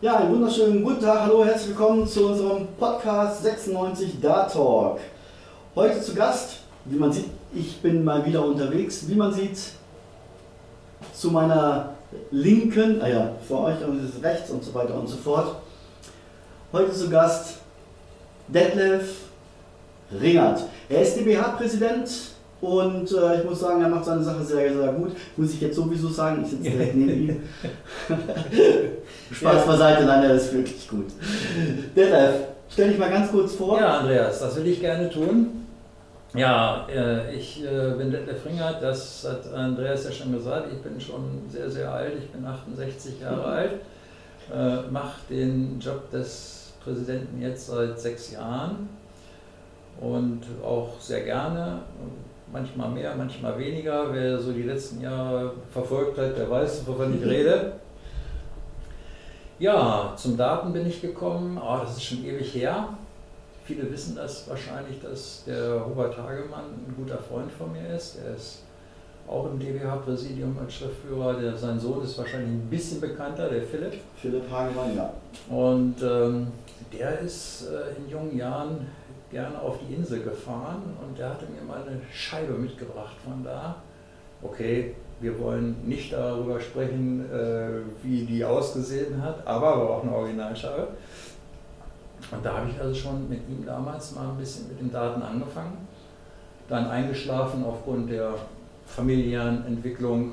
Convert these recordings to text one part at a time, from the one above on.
Ja, einen wunderschönen guten Tag, hallo, herzlich willkommen zu unserem Podcast 96 Dart Talk. Heute zu Gast, wie man sieht, ich bin mal wieder unterwegs, wie man sieht, zu meiner linken, ah ja, für euch und rechts und so weiter und so fort. Heute zu Gast Detlef Ringert. Er ist DBH-Präsent und äh, ich muss sagen, er macht seine Sache sehr, sehr gut. Muss ich jetzt sowieso sagen, ich sitze direkt neben ihm. Spaß beiseite, nein, er ist wirklich gut. Detlef, stell dich mal ganz kurz vor. Ja, Andreas, das will ich gerne tun. Ja, äh, ich äh, bin Detlef Ringert, das hat Andreas ja schon gesagt. Ich bin schon sehr, sehr alt, ich bin 68 Jahre mhm. alt, äh, mache den Job des Präsidenten jetzt seit sechs Jahren und auch sehr gerne manchmal mehr, manchmal weniger. Wer so die letzten Jahre verfolgt hat, der weiß, wovon ich rede. Ja, zum Daten bin ich gekommen, oh, das ist schon ewig her. Viele wissen das wahrscheinlich, dass der Hubert Hagemann ein guter Freund von mir ist. Er ist auch im DBH-Präsidium als Schriftführer. Der, sein Sohn ist wahrscheinlich ein bisschen bekannter, der Philipp. Philipp Hagemann, ja. Und ähm, der ist äh, in jungen Jahren gerne auf die Insel gefahren und der hatte mir mal eine Scheibe mitgebracht von da. Okay, wir wollen nicht darüber sprechen, äh, wie die ausgesehen hat, aber war auch eine Originalscheibe. Und da habe ich also schon mit ihm damals mal ein bisschen mit den Daten angefangen. Dann eingeschlafen aufgrund der familiären Entwicklung.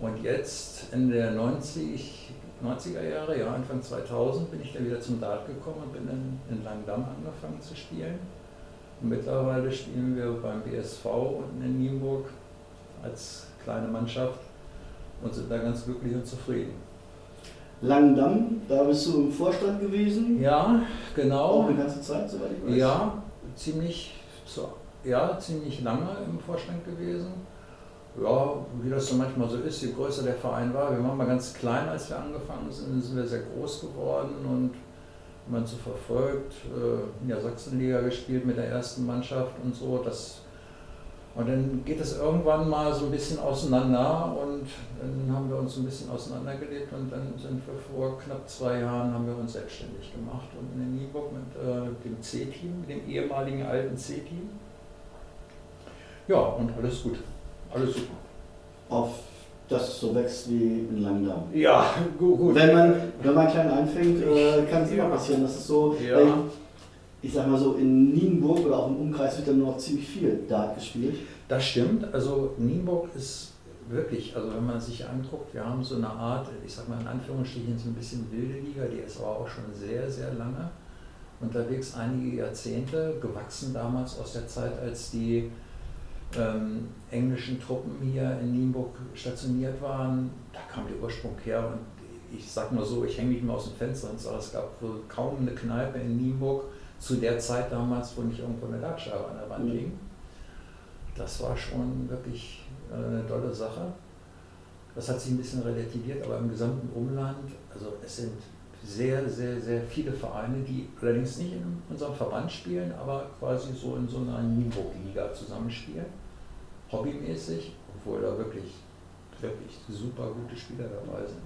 Und jetzt, Ende der 90, 90er Jahre, ja, Anfang 2000, bin ich dann wieder zum Dart gekommen und bin dann in Langdamm angefangen zu spielen. Und mittlerweile spielen wir beim BSV unten in Nienburg als kleine Mannschaft und sind da ganz glücklich und zufrieden. Langdamm, da bist du im Vorstand gewesen? Ja, genau. Auch eine ganze Zeit, soweit ich weiß? Ja, ziemlich, ja, ziemlich lange im Vorstand gewesen ja, wie das so manchmal so ist, je größer der Verein war, wir waren mal ganz klein, als wir angefangen sind, sind wir sehr groß geworden und man so verfolgt, äh, in der Sachsenliga gespielt mit der ersten Mannschaft und so, das und dann geht es irgendwann mal so ein bisschen auseinander und dann haben wir uns ein bisschen auseinandergelebt und dann sind wir vor knapp zwei Jahren haben wir uns selbstständig gemacht und in Nieburg mit äh, dem C-Team, mit dem ehemaligen alten C-Team. Ja, und alles gut. Alles super. Auf dass es so wächst wie in Langdamm. Ja, gut. gut. Wenn man, wenn man klein anfängt, äh, kann es immer passieren. Das ist so, ja. äh, ich sag mal so, in Nienburg oder auch im Umkreis wird dann noch ziemlich viel Dart gespielt. Das stimmt. Also Nienburg ist wirklich, also wenn man sich anguckt, wir haben so eine Art, ich sag mal in Anführungsstrichen, so ein bisschen wilde Liga, die ist aber auch schon sehr, sehr lange unterwegs, einige Jahrzehnte, gewachsen damals aus der Zeit, als die ähm, englischen Truppen hier in Nienburg stationiert waren, da kam der Ursprung her und ich sag mal so, ich hänge mich mal aus dem Fenster und sage, es gab wohl kaum eine Kneipe in Nienburg zu der Zeit damals, wo nicht irgendwo eine Ladscheibe an der Wand mhm. Das war schon wirklich äh, eine tolle Sache. Das hat sich ein bisschen relativiert, aber im gesamten Umland, also es sind sehr, sehr, sehr viele Vereine, die allerdings nicht in unserem Verband spielen, aber quasi so in so einer Nienburg-Liga zusammenspielen hobbymäßig, obwohl da wirklich, wirklich super gute Spieler dabei sind.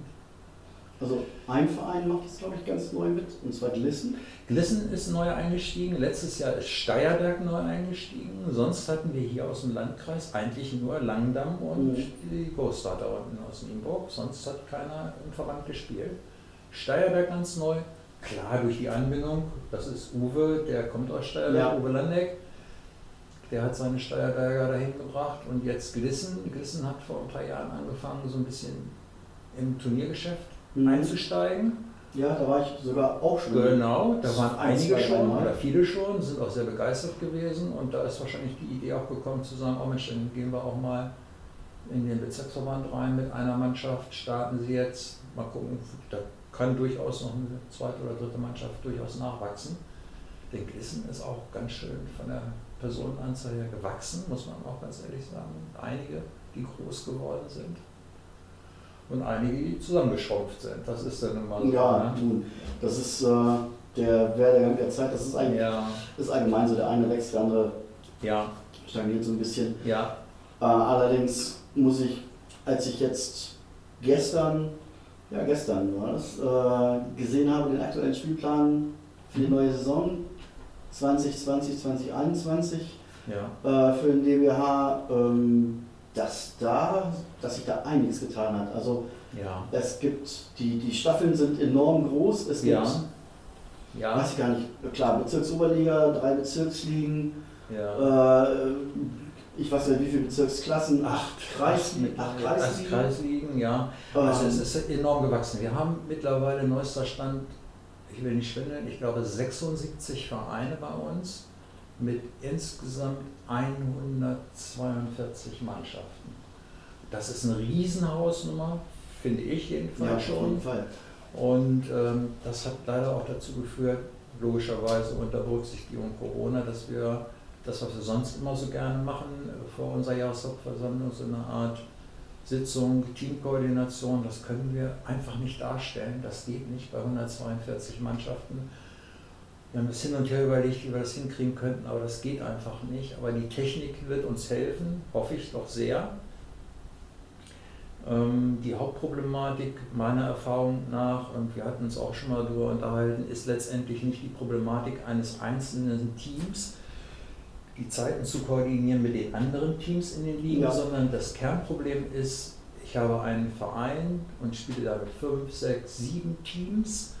Also ein Verein macht das, glaube ich, ganz neu mit, und zwar Glissen. Glissen ist neu eingestiegen, letztes Jahr ist Steierberg neu eingestiegen, sonst hatten wir hier aus dem Landkreis eigentlich nur Langdamm und mhm. die Großstadt unten aus Nienburg, sonst hat keiner im Verband gespielt. Steierberg ganz neu, klar durch die Anbindung, das ist Uwe, der kommt aus Steierberg, ja. Uwe Landeck der hat seine Steuerberger dahin gebracht und jetzt Glissen. Glissen hat vor ein paar Jahren angefangen, so ein bisschen im Turniergeschäft mhm. einzusteigen. Ja, da war ich sogar auch schon. Genau, da waren einige schon oder viele schon, sind auch sehr begeistert gewesen und da ist wahrscheinlich die Idee auch gekommen zu sagen, oh Mensch, dann gehen wir auch mal in den Bezirksverband rein mit einer Mannschaft, starten sie jetzt, mal gucken, da kann durchaus noch eine zweite oder dritte Mannschaft durchaus nachwachsen. Denn Glissen ist auch ganz schön von der Personenanzahl ja gewachsen, muss man auch ganz ehrlich sagen. Einige, die groß geworden sind und einige, die zusammengeschrumpft sind. Das ist dann immer so. Ja, ne? das ist äh, der Werdegang der Zeit. Das ist, eigentlich, ja. ist allgemein so. Der eine wächst, der andere ja. stagniert so ein bisschen. Ja. Äh, allerdings muss ich, als ich jetzt gestern ja, gestern war das, äh, gesehen habe, den aktuellen Spielplan für die neue Saison 2020, 2021 Ja. äh, für den DBH, ähm, dass, da, dass sich da einiges getan hat. Also Ja. es gibt, die, die Staffeln sind enorm groß, es gibt, Ja. Ja. weiß ich gar nicht, klar, Bezirksoberliga, drei Bezirksligen, äh, ich weiß nicht, wie viele Bezirksklassen, Acht Kreis, acht Kreisligen. Kreisligen, ja. Also Ähm, es ist enorm gewachsen. Wir haben mittlerweile neuester Stand, ich will nicht schwindeln, ich glaube 76 Vereine bei uns mit insgesamt 142 Mannschaften. Das ist eine Riesenhausnummer, finde ich ja, jedenfalls auf jeden schon. Fall. Und ähm, das hat leider auch dazu geführt, logischerweise unter Berücksichtigung Corona, dass wir das, was wir sonst immer so gerne machen, äh, vor unserer Jahreshauptversammlung, so eine Art Sitzung, Teamkoordination, das können wir einfach nicht darstellen. Das geht nicht bei 142 Mannschaften. Wir haben das hin und her überlegt, wie wir das hinkriegen könnten, aber das geht einfach nicht. Aber die Technik wird uns helfen, hoffe ich doch sehr. Ähm, Die Hauptproblematik meiner Erfahrung nach, und wir hatten uns auch schon mal darüber unterhalten, ist letztendlich nicht die Problematik eines einzelnen Teams, die Zeiten zu koordinieren mit den anderen Teams in den Ligen, Ja. sondern das Kernproblem ist, ich habe einen Verein und spiele da mit fünf, sechs, sieben Teams,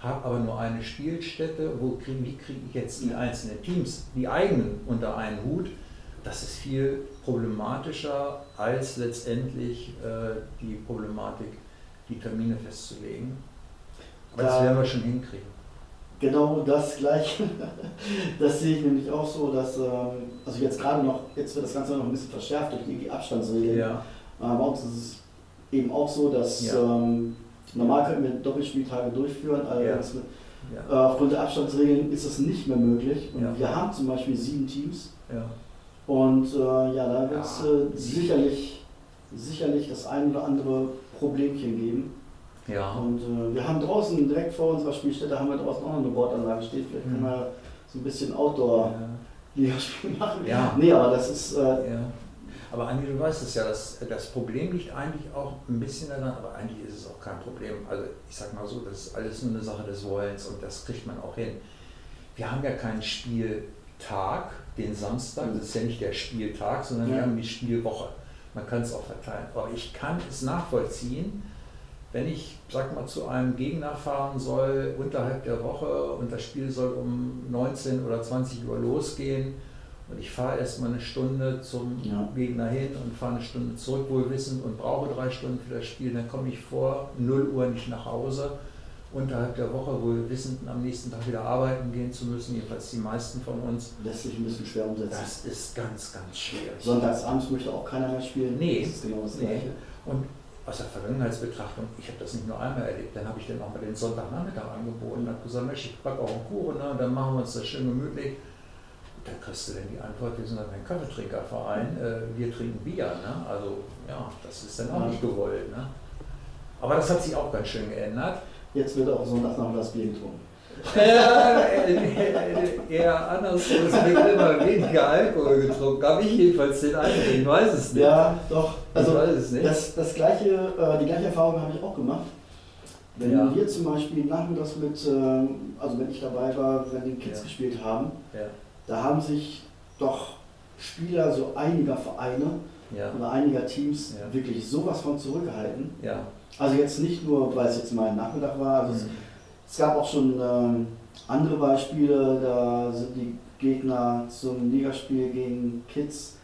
habe aber nur eine Spielstätte. Wo krieg, wie kriege ich jetzt die einzelnen Teams, die eigenen, unter einen Hut? Das ist viel problematischer als letztendlich äh, die Problematik, die Termine festzulegen. Aber das Da- werden wir schon hinkriegen. Genau das gleiche. Das sehe ich nämlich auch so, dass, ähm, also jetzt gerade noch, jetzt wird das Ganze noch ein bisschen verschärft durch die Abstandsregeln. Ja, Äh, bei uns ist es eben auch so, dass Ja. ähm, normal könnten wir Doppelspieltage durchführen, allerdings mit, äh, ja, aufgrund der Abstandsregeln ist das nicht mehr möglich. Und Ja. wir haben zum Beispiel sieben Teams ja. und äh, ja, da wird es Ja. äh, sicherlich, sicherlich das ein oder andere Problemchen geben. Ja. Und äh, wir haben draußen, direkt vor unserer Spielstätte, haben wir draußen auch noch eine Bordanlage stehen. Vielleicht können Mhm. wir so ein bisschen Outdoor-Ligaspiel machen. Ja. Nee, aber das ist, äh, Ja. Aber Andi, du weißt es ja, das, das Problem liegt eigentlich auch ein bisschen daran, aber eigentlich ist es auch kein Problem. Also ich sag mal so, das ist alles nur eine Sache des Wollens und das kriegt man auch hin. Wir haben ja keinen Spieltag, den Samstag, das ist ja nicht der Spieltag, sondern wir Ja. haben die Spielwoche. Man kann es auch verteilen. Aber ich kann es nachvollziehen, wenn ich, sag mal, zu einem Gegner fahren soll unterhalb der Woche und das Spiel soll um 19 oder 20 Uhr losgehen und ich fahre erstmal eine Stunde zum Ja. Gegner hin und fahre eine Stunde zurück, wohl wissend, und brauche drei Stunden für das Spiel, dann komme ich vor 0 Uhr nicht nach Hause. Unterhalb der Woche wohl wissend, am nächsten Tag wieder arbeiten gehen zu müssen, jedenfalls die meisten von uns. lässt sich ein bisschen schwer umsetzen. Das ist ganz, ganz schwierig. Sonntagsabends möchte auch keiner mehr spielen. Nee. Das ist genau das Nee. Gleiche. Und aus der Vergangenheitsbetrachtung, ich habe das nicht nur einmal erlebt, dann habe ich dann auch mal den Sonntagnachmittag angeboten und habe gesagt, Mensch, ich backe auch einen Kuchen ne, und dann machen wir uns das schön gemütlich. Und dann kriegst du dann die Antwort, wir sind dann ein Kaffeetrinkerverein, äh, wir trinken Bier. Ne? Also ja, das ist dann auch nicht gewollt. Ne? Aber das hat sich auch ganz schön geändert. Jetzt wird auch Sonntagsnachmittags Bier getrunken. Äh, äh, eher andersrum, es wird immer weniger Alkohol getrunken. Habe ich jedenfalls den Eindruck, ich weiß es nicht. Ja, doch. Also ich weiß es nicht. das, das gleiche, äh, die gleiche Erfahrung habe ich auch gemacht. Wenn Ja. wir zum Beispiel nachmittags mit, ähm, also wenn ich dabei war, wenn die Kids Ja. gespielt haben, ja, da haben sich doch Spieler so einiger Vereine ja, oder einiger Teams Ja. wirklich sowas von zurückgehalten. ja. Also jetzt nicht nur, weil es jetzt mal ein Nachmittag war, also Mhm. Es gab auch schon ähm, andere Beispiele, da sind die Gegner zum Ligaspiel gegen Kids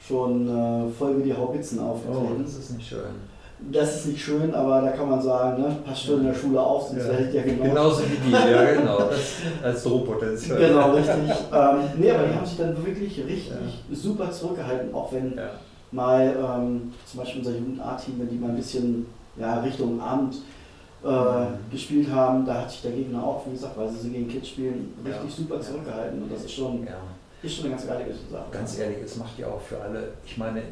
schon äh, voll wie die Haubitzen Oh, aufgetreten. das ist nicht schön. Das ist nicht schön, aber da kann man sagen, ne, passt schon in der Schule auf, sonst Ja. werdet ihr genau. Genauso wie die, ja genau. Als Drohpotenzial. Genau, richtig. ähm, nee, aber die haben sich dann wirklich richtig Ja. super zurückgehalten, auch wenn Ja. mal ähm, zum Beispiel unser Jugend-A-Team, wenn die mal ein bisschen ja, Richtung Abend äh, gespielt haben, da hat sich der Gegner auch, wie gesagt, weil sie gegen Kids spielen, Ja. richtig super Ja. zurückgehalten. Und das ist schon, ja. ist schon eine ganz geile Sache. Ganz ehrlich, es macht ja auch für alle, ich meine,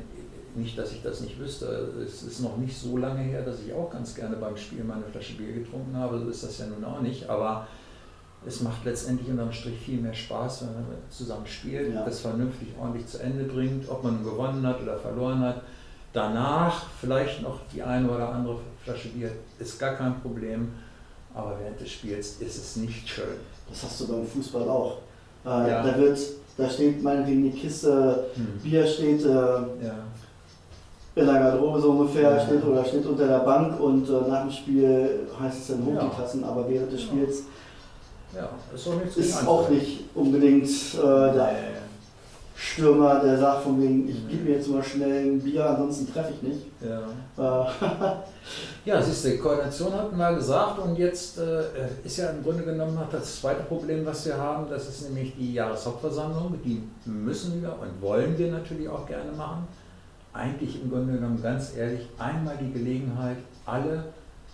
nicht, dass ich das nicht wüsste, es ist noch nicht so lange her, dass ich auch ganz gerne beim Spiel meine Flasche Bier getrunken habe, so ist das ja nun auch nicht, aber es macht letztendlich unterm Strich viel mehr Spaß, wenn man zusammen spielt, Ja. das vernünftig ordentlich zu Ende bringt, ob man gewonnen hat oder verloren hat. Danach vielleicht noch die eine oder andere Flasche Bier ist gar kein Problem, aber während des Spiels ist es nicht schön. Das hast du beim Fußball auch. Äh, Ja. Da wird, da steht meinetwegen die Kiste, Hm. Bier steht äh, Ja, in der Garderobe so ungefähr, Ja. steht oder steht unter der Bank und äh, nach dem Spiel heißt es dann hoch die Tassen, aber während des. Spiels ist auch ist auch nicht unbedingt äh, der. Stürmer, der sagt von wegen, ich gebe mir jetzt mal schnell ein Bier, ansonsten treffe ich nicht. Ja. Äh, Ja, siehst du, die Koordination hatten wir gesagt und jetzt äh, ist ja im Grunde genommen noch das zweite Problem, was wir haben, das ist nämlich die Jahreshauptversammlung. Die müssen wir und wollen wir natürlich auch gerne machen. Eigentlich im Grunde genommen ganz ehrlich einmal die Gelegenheit, alle,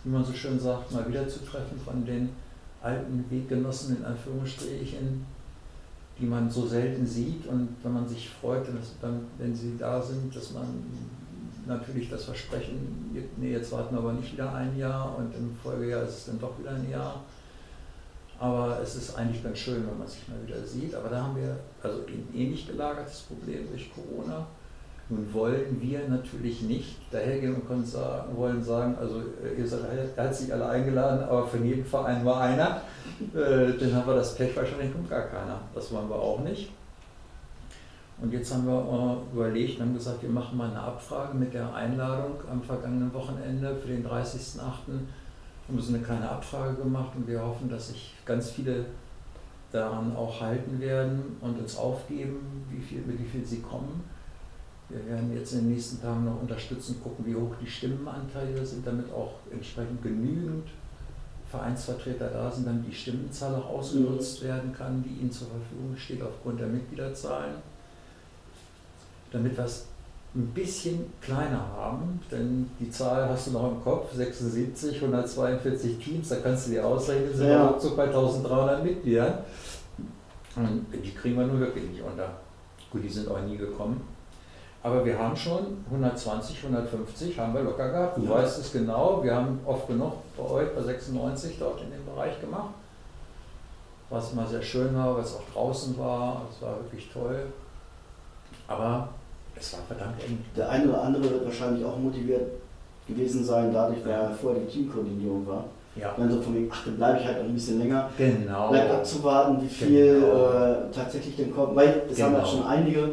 wie man so schön sagt, mal wieder zu treffen von den alten Weggenossen in Anführungsstrichen, die man so selten sieht und wenn man sich freut, dann, wenn sie da sind, dass man natürlich das Versprechen, nee, jetzt warten wir aber nicht wieder ein Jahr und im Folgejahr ist es dann doch wieder ein Jahr. Aber es ist eigentlich ganz schön, wenn man sich mal wieder sieht. Aber da haben wir also ein ähnlich gelagertes Problem durch Corona. Nun wollen wir natürlich nicht dahergehen und sagen, wollen sagen, also äh, ihr seid herzlich alle eingeladen, aber von jedem Verein war einer. Äh, dann haben wir das Pech, wahrscheinlich kommt gar keiner. Das wollen wir auch nicht. Und jetzt haben wir äh, überlegt und haben gesagt, wir machen mal eine Abfrage mit der Einladung am vergangenen Wochenende für den 30.08. Haben so eine kleine Abfrage gemacht und wir hoffen, dass sich ganz viele daran auch halten werden und uns aufgeben, wie viel, mit wie viel sie kommen. Wir werden jetzt in den nächsten Tagen noch unterstützen, gucken, wie hoch die Stimmenanteile sind, damit auch entsprechend genügend Vereinsvertreter da sind, damit die Stimmenzahl auch ausgenutzt werden kann, die ihnen zur Verfügung steht aufgrund der Mitgliederzahlen. Damit wir es ein bisschen kleiner haben, denn die Zahl hast du noch im Kopf, 76, 142 Teams, da kannst du dir ausrechnen, sind Ja. wir ruckzuck bei 1300 Mitgliedern. Und die kriegen wir nun wirklich nicht unter. Gut, die sind auch nie gekommen. Aber wir haben schon 120, 150 haben wir locker gehabt. Du Ja. weißt es genau, wir haben oft genug bei euch bei 96 dort in dem Bereich gemacht. Was immer sehr schön war, weil es auch draußen war, es war wirklich toll. Aber es war verdammt eng. der eine oder andere wird wahrscheinlich auch motiviert gewesen sein, dadurch, weil vorher die Teamkoordinierung war. Ja, Dann so von wegen, ach, dann bleibe ich halt noch ein bisschen länger. genau. Bleibt abzuwarten, wie viel Genau. äh, tatsächlich denn kommt. Weil es haben ja Genau. schon einige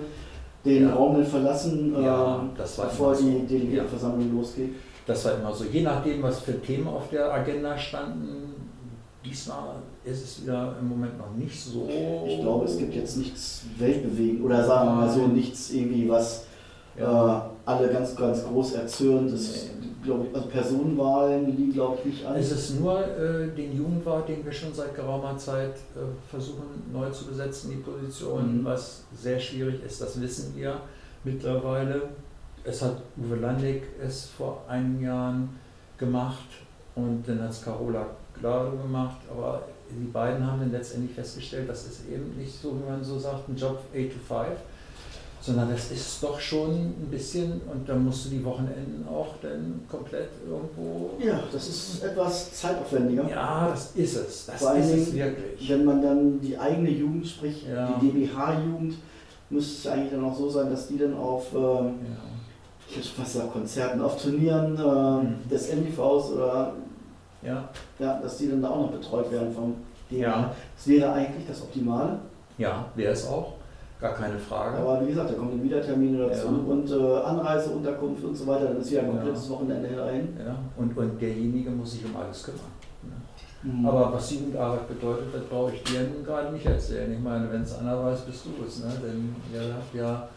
den Ja. Raum dann verlassen, äh, Ja, war bevor so. die Delegiertenversammlung losgeht. Das war immer so, je nachdem, was für Themen auf der Agenda standen. Diesmal ist es wieder im Moment noch nicht so. Ich glaube, es gibt jetzt nichts weltbewegend oder sagen wir mal so, nichts irgendwie, was Ja. äh, alle ganz, ganz groß erzürnt. Das, glaube ich, also Personenwahlen liegen, glaube ich, nicht an. Es ist nur äh, den Jugendwart, den wir schon seit geraumer Zeit äh, versuchen neu zu besetzen, die Position, Mhm. was sehr schwierig ist, das wissen wir mittlerweile. Es hat Uwe Landig es vor einigen Jahren gemacht und dann hat es Carola Glado gemacht, aber die beiden haben dann letztendlich festgestellt, das ist eben nicht so, wie man so sagt, ein Job 8 to 5, sondern das ist doch schon ein bisschen und da musst du die Wochenenden auch dann komplett irgendwo ja, das ist etwas zeitaufwendiger. ja, das ist es. Das Vor ist es wirklich. Wenn man dann die eigene Jugend, sprich Ja. die DBH-Jugend, müsste es eigentlich dann auch so sein, dass die dann auf, ähm, Ja. ich hätte fast gesagt, Konzerten, auf Turnieren äh, Mhm. des NDVs oder Ja. ja, dass die dann da auch noch betreut werden vom DBH. Ja. Das wäre eigentlich das Optimale. ja, wäre es auch. Gar keine Frage. Aber wie gesagt, da kommen dann wieder Termine dazu Ja. und äh, Anreise, Unterkunft und so weiter, dann ist wieder ein Ja. komplettes Wochenende dahin. ja. und, und derjenige muss sich um alles kümmern. ne? Mhm. Aber was Jugendarbeit bedeutet, das brauche ich dir nun gerade nicht erzählen. Ich meine, wenn es einer weiß, bist du es. Ne? Denn ihr habt ja,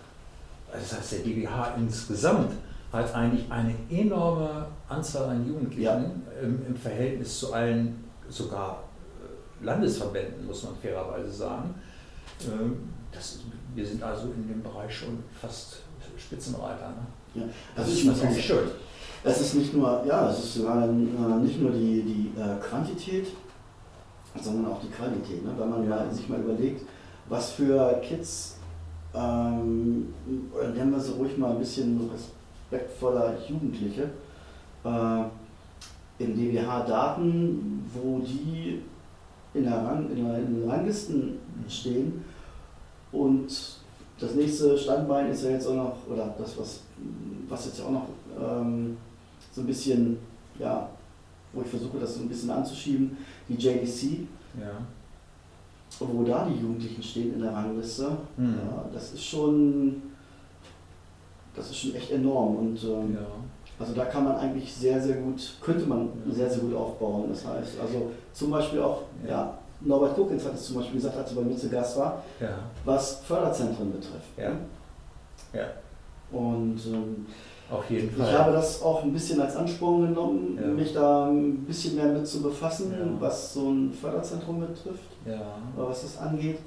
also das heißt, der DBH insgesamt hat eigentlich eine enorme Anzahl an Jugendlichen Ja. im, im Verhältnis zu allen, sogar äh, Landesverbänden, muss man fairerweise sagen. Ähm, Das, wir sind also in dem Bereich schon fast Spitzenreiter. Ne? ja. Das Also ist ich muss natürlich schön. Es ist nicht nur, ja, es ist äh, nicht nur die, die äh, Quantität, sondern auch die Qualität. Ne? Wenn man Ja. mal, sich mal überlegt, was für Kids, ähm, oder nennen wir sie ruhig mal ein bisschen respektvoller Jugendliche, äh, in DWH-Daten, wo die in, der Rang, in, der, in den Ranglisten stehen und das nächste Standbein ist ja jetzt auch noch, oder das, was, was jetzt ja auch noch ähm, so ein bisschen ja, wo ich versuche, das so ein bisschen anzuschieben, die JDC. Ja. wo da die Jugendlichen stehen in der Rangliste, Mhm. ja, das ist schon, das ist schon echt enorm. Und ähm, Ja. also da kann man eigentlich sehr, sehr gut, könnte man sehr, sehr gut aufbauen. Das heißt, also zum Beispiel auch, Ja. ja, Norbert Kuckens hat es zum Beispiel gesagt, als er bei mir zu Gast war, Ja. was Förderzentren betrifft. Ja. Ja. Und ähm, Auf jeden ich Fall. habe das auch ein bisschen als Ansporn genommen, Ja. mich da ein bisschen mehr mit zu befassen, Ja. was so ein Förderzentrum betrifft, ja. oder was das angeht.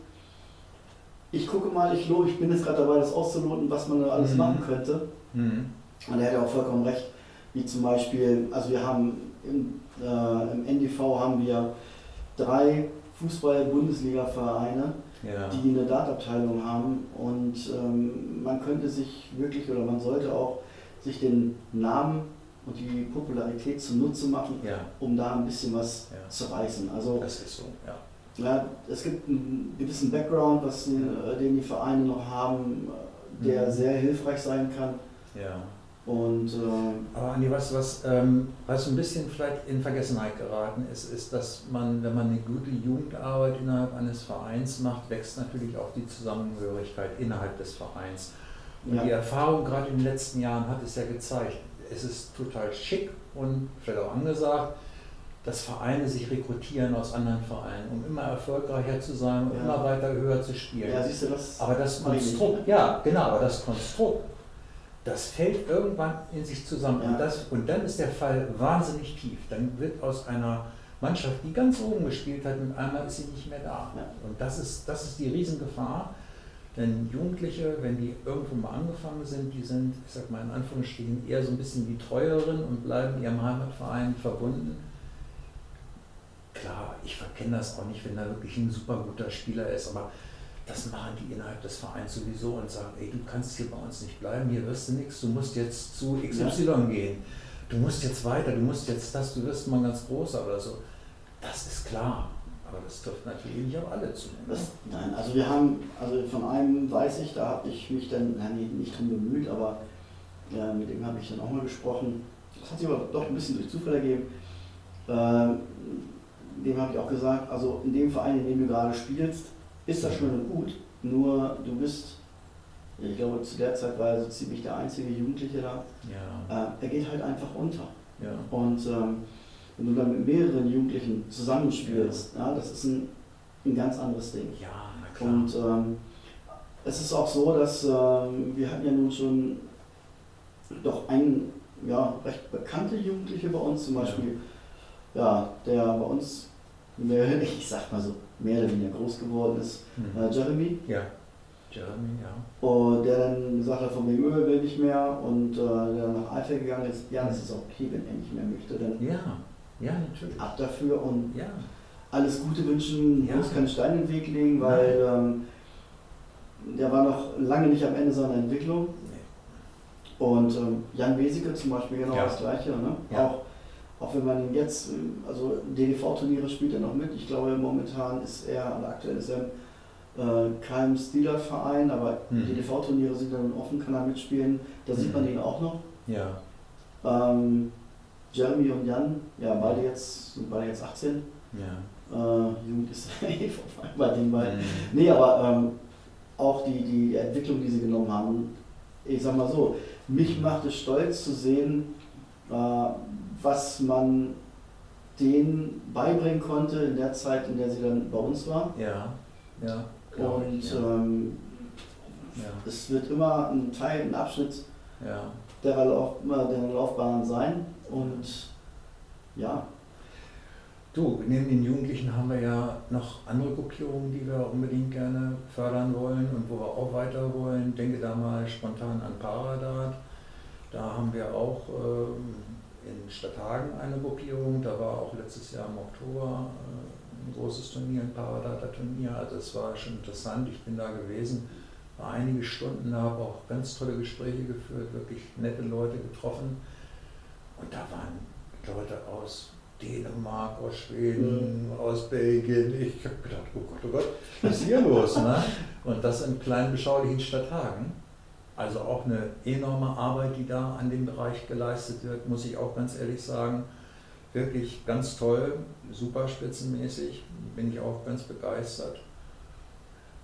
Ich gucke mal, ich, lo- ich bin jetzt gerade dabei, das auszuloten, was man da alles Mhm. machen könnte. Mhm. Und er hat ja auch vollkommen recht, wie zum Beispiel, also wir haben im, äh, im NDV haben wir drei Fußball-Bundesliga-Vereine, Ja. die eine Databteilung haben und ähm, man könnte sich wirklich oder man sollte auch sich den Namen und die Popularität zunutze machen, ja. um da ein bisschen was Ja. zu reißen. Also Das ist so, ja. ja, es gibt einen gewissen Background, was die, äh, den die Vereine noch haben, der Mhm. sehr hilfreich sein kann. Ja. Und äh, Aber Andi, was, was, ähm, was ein bisschen vielleicht in Vergessenheit geraten ist, ist, dass man, wenn man eine gute Jugendarbeit innerhalb eines Vereins macht, wächst natürlich auch die Zusammenhörigkeit innerhalb des Vereins. Und Ja. die Erfahrung gerade in den letzten Jahren hat es ja gezeigt, es ist total schick und vielleicht auch angesagt, dass Vereine sich rekrutieren aus anderen Vereinen, um immer erfolgreicher zu sein und Ja. immer weiter höher zu spielen. ja, siehst du das? Aber das Konstrukt, nicht. ja, genau, aber das Konstrukt, das fällt irgendwann in sich zusammen. Ja. Und, das, und dann ist der Fall wahnsinnig tief. Dann wird aus einer Mannschaft, die ganz oben gespielt hat, mit einmal ist sie nicht mehr da. Ja. Und das ist, das ist die Riesengefahr. Denn Jugendliche, wenn die irgendwo mal angefangen sind, die sind, ich sag mal in Anführungsstrichen, eher so ein bisschen die Treueren und bleiben ihrem Heimatverein verbunden. Klar, ich verkenne das auch nicht, wenn da wirklich ein super guter Spieler ist, aber das machen die innerhalb des Vereins sowieso und sagen, ey, du kannst hier bei uns nicht bleiben, hier wirst du nichts, du musst jetzt zu XY gehen, du musst jetzt weiter, du musst jetzt das, du wirst mal ganz großer oder so. Das ist klar, aber das trifft natürlich nicht auf alle zu. ne? Das, nein, also wir haben, also von einem weiß ich, da habe ich mich dann nee, nicht drum bemüht, aber äh, mit dem habe ich dann auch mal gesprochen. Das hat sich aber doch ein bisschen durch Zufall ergeben. Ähm, dem habe ich auch gesagt, also in dem Verein, in dem du gerade spielst, ist das schön und gut, nur du bist, ich glaube zu der Zeit war er so ziemlich der einzige Jugendliche da, Ja, äh, er geht halt einfach unter. ja, Und ähm, wenn du dann mit mehreren Jugendlichen zusammenspielst, ja. das ist ein, ein ganz anderes Ding. ja, na klar. Und ähm, es ist auch so, dass ähm, wir hatten ja nun schon doch einen ja, recht bekannte Jugendliche bei uns, zum Ja. Beispiel, ja, der bei uns, ich sag mal so, mehr oder weniger groß geworden ist, Hm. äh, Jeremy. Ja, Jeremy, ja. Und der dann gesagt hat, von wegen Öl will nicht mehr und äh, der nach Eifel gegangen ist, ja, das ist okay, wenn er nicht mehr möchte, dann Ja, ja, natürlich. ab dafür und Ja, alles Gute wünschen, Ja. bloß keinen Stein in den Weg legen, weil ähm, der war noch lange nicht am Ende seiner Entwicklung. Und ähm, Jan Wesike zum Beispiel genau Ja. das Gleiche. Ne? Ja. Auch, auch wenn man ihn jetzt, ähm, also DDV-Turniere spielt er noch mit. Ich glaube, momentan ist er, oder aktuell ist er äh, kein Steelers-Verein, aber Mhm. DDV-Turniere sind dann offen, kann er mitspielen. Da sieht man Mhm. ihn auch noch. ja, Ähm, Jeremy und Jan, ja, beide jetzt, sind beide jetzt 18. ja. Äh, Jugend ist eh vorbei bei den beiden. Mhm. Nee, aber ähm, auch die, die Entwicklung, die sie genommen haben, ich sag mal so, mich macht es stolz zu sehen, äh, was man denen beibringen konnte in der Zeit, in der sie dann bei uns war. Ja, ja. Und ich, ja. ähm, ja, es wird immer ein Teil, ein Abschnitt ja. der, Lauf, der Laufbahn sein. Und ja, Du, neben den Jugendlichen haben wir ja noch andere Gruppierungen, die wir unbedingt gerne fördern wollen und wo wir auch weiter wollen. Denke da mal spontan an Paradat. Da haben wir auch ähm, in Stadthagen eine Gruppierung. Da war auch letztes Jahr im Oktober äh, ein großes Turnier, ein Paradater Turnier. Also es war schon interessant. Ich bin da gewesen, war einige Stunden, habe auch ganz tolle Gespräche geführt, wirklich nette Leute getroffen. Und da waren Leute aus Dänemark, aus Schweden, aus Belgien. Ich habe gedacht, oh Gott, oh Gott, was ist hier los? Ne? Und das in kleinen, beschaulichen Stadthagen. Also auch eine enorme Arbeit, die da an dem Bereich geleistet wird, muss ich auch ganz ehrlich sagen. Wirklich ganz toll, super spitzenmäßig, bin ich auch ganz begeistert.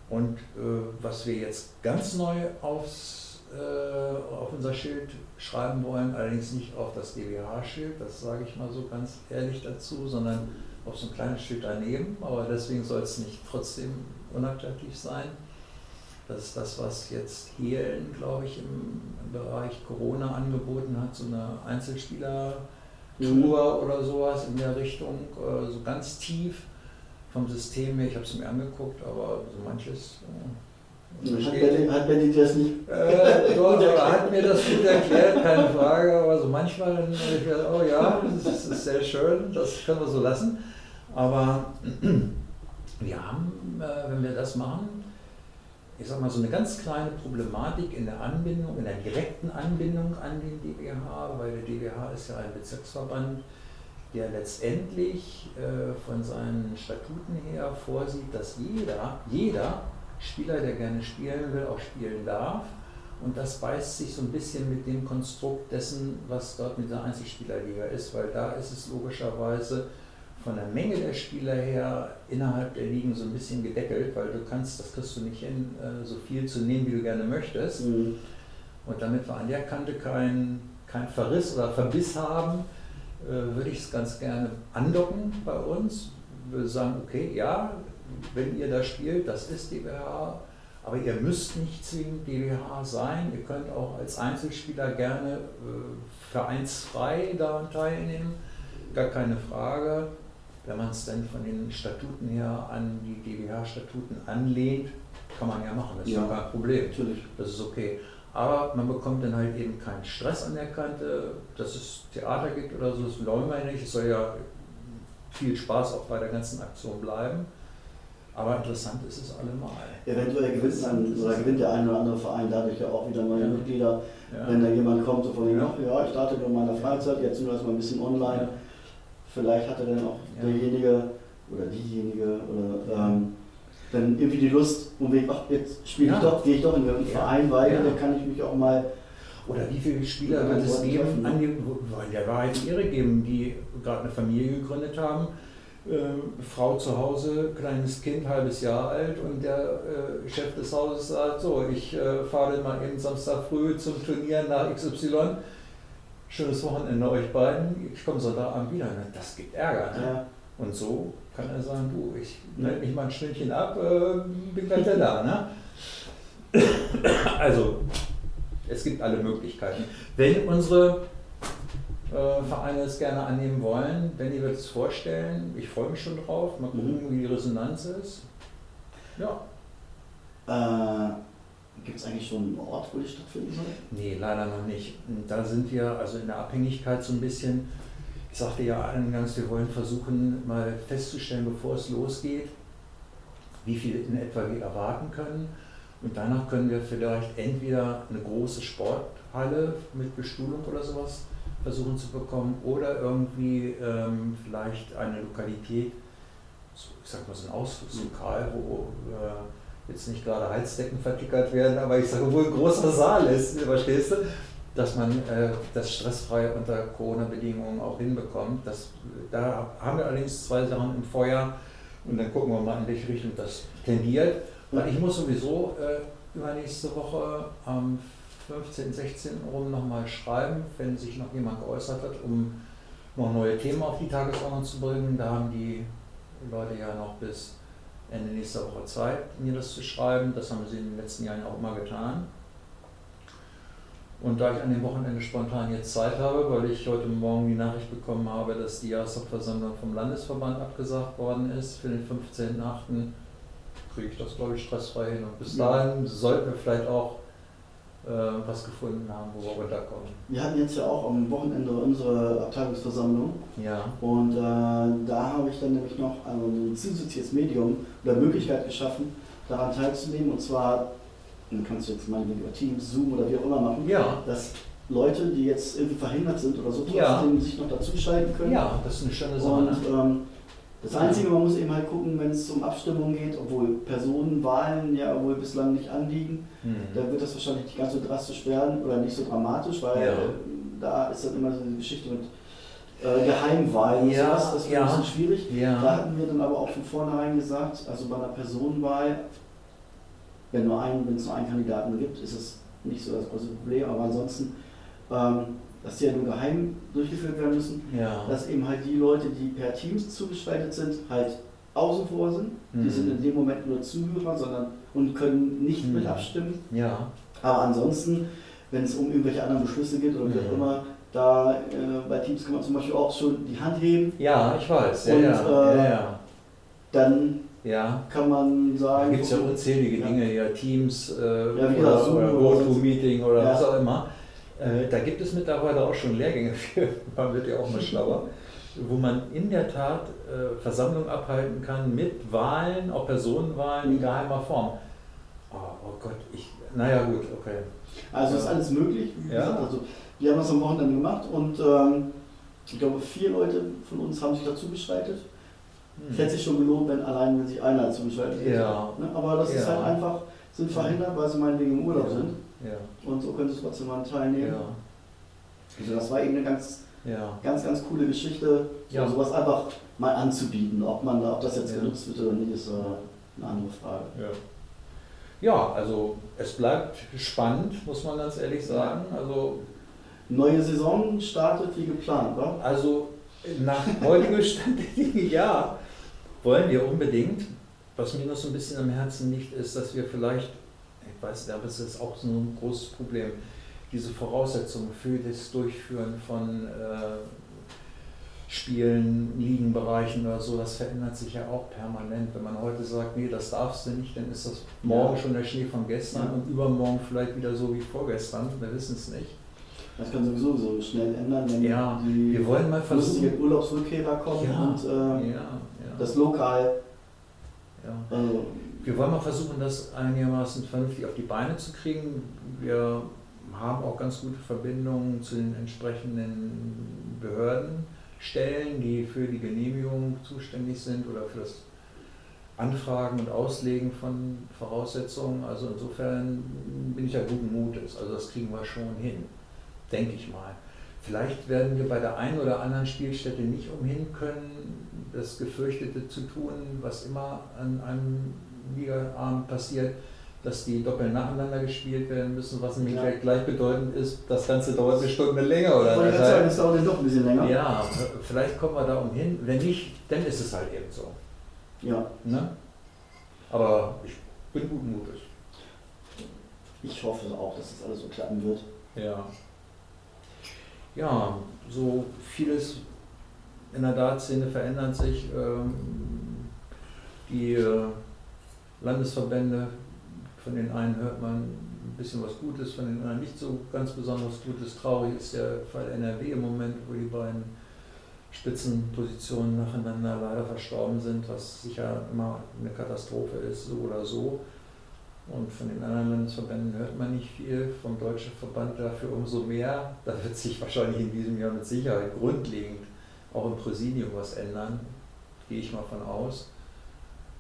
Und äh, was wir jetzt ganz neu aufs, äh, auf unser Schild schreiben wollen, allerdings nicht auf das DBH-Schild, das sage ich mal so ganz ehrlich dazu, sondern auf so ein kleines Schild daneben, aber deswegen soll es nicht trotzdem unattraktiv sein. Das ist das, was jetzt Hehlen, glaube ich, im, Bereich Corona angeboten hat, so eine Einzelspieler-Tour mhm. oder sowas in der Richtung, äh, so ganz tief vom System her. Ich habe es mir angeguckt, aber so manches. Äh, hat Benny, hat Benny das nicht? Äh, doch, hat mir das gut erklärt, keine Frage, aber so manchmal dann ich gedacht, oh ja, das ist sehr schön, das können wir so lassen. Aber wir haben, äh, wenn wir das machen, ich sag mal, so eine ganz kleine Problematik in der Anbindung, in der direkten Anbindung an den DBH, weil der DBH ist ja ein Bezirksverband, der letztendlich äh, von seinen Statuten her vorsieht, dass jeder, jeder Spieler, der gerne spielen will, auch spielen darf. Und das beißt sich so ein bisschen mit dem Konstrukt dessen, was dort mit der Einzelspielerliga ist, weil da ist es logischerweise von der Menge der Spieler her innerhalb der Ligen so ein bisschen gedeckelt, weil du kannst, das kriegst du nicht hin, äh, so viel zu nehmen, wie du gerne möchtest. Mhm. Und damit wir an der Kante kein, kein Verriss oder Verbiss haben, äh, würde ich es ganz gerne andocken bei uns. Würde sagen, okay, ja, wenn ihr da spielt, das ist DBH, aber ihr müsst nicht zwingend DBH sein. Ihr könnt auch als Einzelspieler gerne äh, vereinsfrei daran teilnehmen, gar keine Frage wenn man es dann von den Statuten her an die DBH-Statuten anlehnt, kann man ja machen, das ist ja kein Problem. Natürlich. Das ist okay. Aber man bekommt dann halt eben keinen Stress an der Kante, dass es Theater gibt oder so, das wollen wir nicht. Es soll ja viel Spaß auch bei der ganzen Aktion bleiben. Aber interessant ist es allemal. Eventuell gewinnt, ein, oder gewinnt der eine oder andere Verein dadurch ja auch wieder neue ja. Mitglieder. Ja. Wenn da jemand kommt, so von dem, ja. ja, ich starte in meiner Freizeit, jetzt nur erstmal ein bisschen online. Vielleicht hat er dann auch. Derjenige oder diejenige oder ähm, dann irgendwie die Lust, und ich, ach, jetzt spiele ich doch, gehe ich doch in einen Verein weiter, ja. da kann ich mich auch mal. Oder wie viele Spieler wird es geben, an die, weil der Wahrheit ihre geben, die gerade eine Familie gegründet haben, äh, Frau zu Hause, kleines Kind, halbes Jahr alt und der äh, Chef des Hauses sagt, so, ich äh, fahre mal eben Samstag früh zum Turnier nach XY schönes Wochenende euch beiden, ich komme Sonntagabend wieder. Das gibt Ärger. Ne? Ja. Und so kann er sagen, du, ich melde mich mal ein Stündchen ab, äh, bin gleich da. Ne? Also, es gibt alle Möglichkeiten. Wenn unsere äh, Vereine es gerne annehmen wollen, wenn wir es vorstellen, ich freue mich schon drauf, mal gucken, mhm. wie die Resonanz ist. Ja. Äh Gibt es eigentlich schon einen Ort, wo die stattfinden soll? Nee, leider noch nicht. Da sind wir also in der Abhängigkeit so ein bisschen. Ich sagte ja eingangs, wir wollen versuchen, mal festzustellen, bevor es losgeht, wie viel in etwa wir erwarten können. Und danach können wir vielleicht entweder eine große Sporthalle mit Bestuhlung oder sowas versuchen zu bekommen oder irgendwie ähm, vielleicht eine Lokalität, so, ich sag mal so ein Ausflugslokal, wo äh, jetzt nicht gerade Heizdecken vertickert werden, aber ich sage, wo ein großer Saal ist, verstehst du? Dass man äh, das stressfrei unter Corona-Bedingungen auch hinbekommt. Das, da haben wir allerdings zwei Sachen im Feuer und dann gucken wir mal, in welche Richtung das tendiert. Weil ich muss sowieso äh, übernächste Woche am 15., 16. rum nochmal schreiben, wenn sich noch jemand geäußert hat, um noch neue Themen auf die Tagesordnung zu bringen. Da haben die Leute ja noch bis Ende nächster Woche Zeit, mir das zu schreiben. Das haben sie in den letzten Jahren auch immer getan. Und da ich an dem Wochenende spontan jetzt Zeit habe, weil ich heute Morgen die Nachricht bekommen habe, dass die Jahreshauptversammlung vom Landesverband abgesagt worden ist für den 15.8., kriege ich das, glaube ich, stressfrei hin. Und bis dahin sollten wir vielleicht auch äh, was gefunden haben, wo wir runterkommen. Wir hatten jetzt ja auch am Wochenende unsere Abteilungsversammlung. Ja. Und äh, da habe ich dann nämlich noch ein zusätzliches Medium oder Möglichkeit geschaffen, daran teilzunehmen. Und zwar, dann kannst du jetzt mal über Teams, Zoom oder wie auch immer machen, ja. dass Leute, die jetzt irgendwie verhindert sind oder so, trotzdem ja. sich noch dazu schalten können. Ja, das ist eine schöne Sache. Und ähm, Das Einzige, man muss eben halt gucken, wenn es um Abstimmungen geht, obwohl Personenwahlen ja wohl bislang nicht anliegen, Mhm. da wird das wahrscheinlich nicht ganz so drastisch werden oder nicht so dramatisch, weil Ja. da ist dann immer so die Geschichte mit äh, Geheimwahlen und Ja, sowas, das wird ja. ein bisschen schwierig. Da hatten wir dann aber auch von vornherein gesagt, also bei einer Personenwahl, wenn, nur ein, wenn es nur einen Kandidaten gibt, ist es nicht so das große Problem, aber ansonsten, ähm, dass die ja nur geheim durchgeführt werden müssen, Ja. dass eben halt die Leute, die per Teams zugeschaltet sind, halt außen vor sind. Die Mhm. sind in dem Moment nur Zuhörer sondern, und können nicht Mhm. mit abstimmen. Ja. Aber ansonsten, wenn es um irgendwelche anderen Beschlüsse geht oder wie auch Mhm. immer, da äh, bei Teams kann man zum Beispiel auch schon die Hand heben. Ja, ich weiß. Ja, Und, ja. äh, ja, ja. Dann ja. kann man Da sagen, gibt es ja unzählige Ja. Dinge, ja, Teams äh, Ja, oder, Zoom oder GoTo-Meeting oder was auch immer. Äh, da gibt es mittlerweile auch schon Lehrgänge für, man wird ja auch mal schlauer, wo man in der Tat äh, Versammlungen abhalten kann mit Wahlen, auch Personenwahlen in geheimer Form. Oh, oh Gott, ich, naja gut, okay. Also ist alles möglich. Wie gesagt, also wir haben das am Wochenende gemacht und ähm, ich glaube vier Leute von uns haben sich dazu geschaltet. Es hätte sich schon gelohnt, wenn allein wenn sich einer dazu geschaltet hätte. Ja. Ne? Aber das ist Ja. halt einfach, sind verhindert, weil sie meinetwegen im Urlaub Ja. sind. Ja, Und so können sie trotzdem mal teilnehmen. Also das war eben eine ganz, ganz, ganz coole Geschichte, so, sowas einfach mal anzubieten. Ob man ob das jetzt genutzt wird oder nicht, ist eine andere Frage. Ja. ja, also es bleibt spannend, muss man ganz ehrlich sagen. Also Neue Saison startet wie geplant, wa? Also nach heutigem Stand der Dinge, ja, wollen wir unbedingt. Was mir noch so ein bisschen am Herzen liegt, ist, dass wir vielleicht, ich weiß nicht, aber es ist auch so ein großes Problem, diese Voraussetzungen für das Durchführen von äh, Spielen, Ligenbereichen oder so, das verändert sich ja auch permanent. Wenn man heute sagt, nee, das darfst du nicht, dann ist das morgen Ja. schon der Schnee von gestern Ja. und übermorgen vielleicht wieder so wie vorgestern. Wir wissen es nicht. Das kann sowieso so schnell ändern, wenn Ja, die Wir wollen mal versuchen. Urlaubsrückkehrer kommen Ja, und äh. Das Lokal. Ja. Also, Wir wollen mal versuchen, das einigermaßen vernünftig auf die Beine zu kriegen. Wir haben auch ganz gute Verbindungen zu den entsprechenden Behördenstellen, die für die Genehmigung zuständig sind oder für das Anfragen und Auslegen von Voraussetzungen. Also insofern bin ich ja guten Mutes. Also das kriegen wir schon hin, denke ich mal. Vielleicht werden wir bei der einen oder anderen Spielstätte nicht umhin können, das Gefürchtete zu tun, was immer an einem Ligaabend passiert, dass die doppelt nacheinander gespielt werden müssen, was nämlich Ja. gleich gleichbedeutend ist, das Ganze dauert eine Stunde länger oder ich wollte gerade sagen, das dauert dann doch ein bisschen länger. Ja, vielleicht kommen wir da umhin. Wenn nicht, dann ist es halt eben so. Ja, Ne? Aber ich bin guten Mutes. ich hoffe auch, dass das alles so klappen wird. Ja. Ja, so vieles in der Dartszene verändert sich. Ähm, Die äh, Landesverbände, von den einen hört man ein bisschen was Gutes, von den anderen nicht so ganz besonders Gutes. Traurig ist der Fall NRW im Moment, wo die beiden Spitzenpositionen nacheinander leider verstorben sind, was sicher immer eine Katastrophe ist, so oder so. Und von den anderen Landesverbänden hört man nicht viel, vom Deutschen Verband dafür umso mehr. Da wird sich wahrscheinlich in diesem Jahr mit Sicherheit grundlegend auch im Präsidium was ändern, gehe ich mal von aus.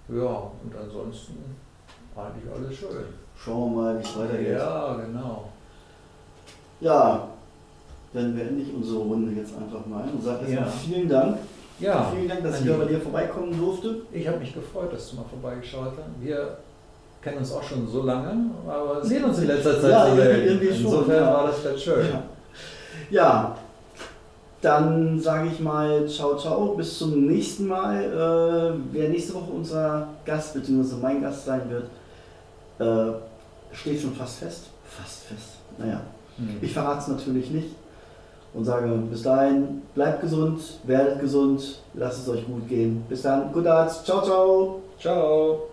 Ja, und ansonsten eigentlich alles schön. Schauen wir mal, wie es weitergeht. Ja, genau. Ja, dann beende ich unsere Runde jetzt einfach mal und sage erstmal Ja. vielen Dank. Ja, Vielen Dank, dass ich bei dir vorbeikommen durfte. ich habe mich gefreut, dass du mal vorbeigeschaut hast. Wir kennen uns auch schon so lange, aber sehen uns in letzter Zeit Ja, so irgendwie schon, Insofern ja. war das ganz schön. Ja. ja, dann sage ich mal ciao, ciao, bis zum nächsten Mal. Äh, wer nächste Woche unser Gast bzw. mein Gast sein wird, äh, steht schon fast fest. Fast fest. Naja, Hm. ich verrate es natürlich nicht und sage bis dahin, bleibt gesund, werdet gesund, lasst es euch gut gehen. Bis dann, gut Arzt, ciao, ciao. Ciao.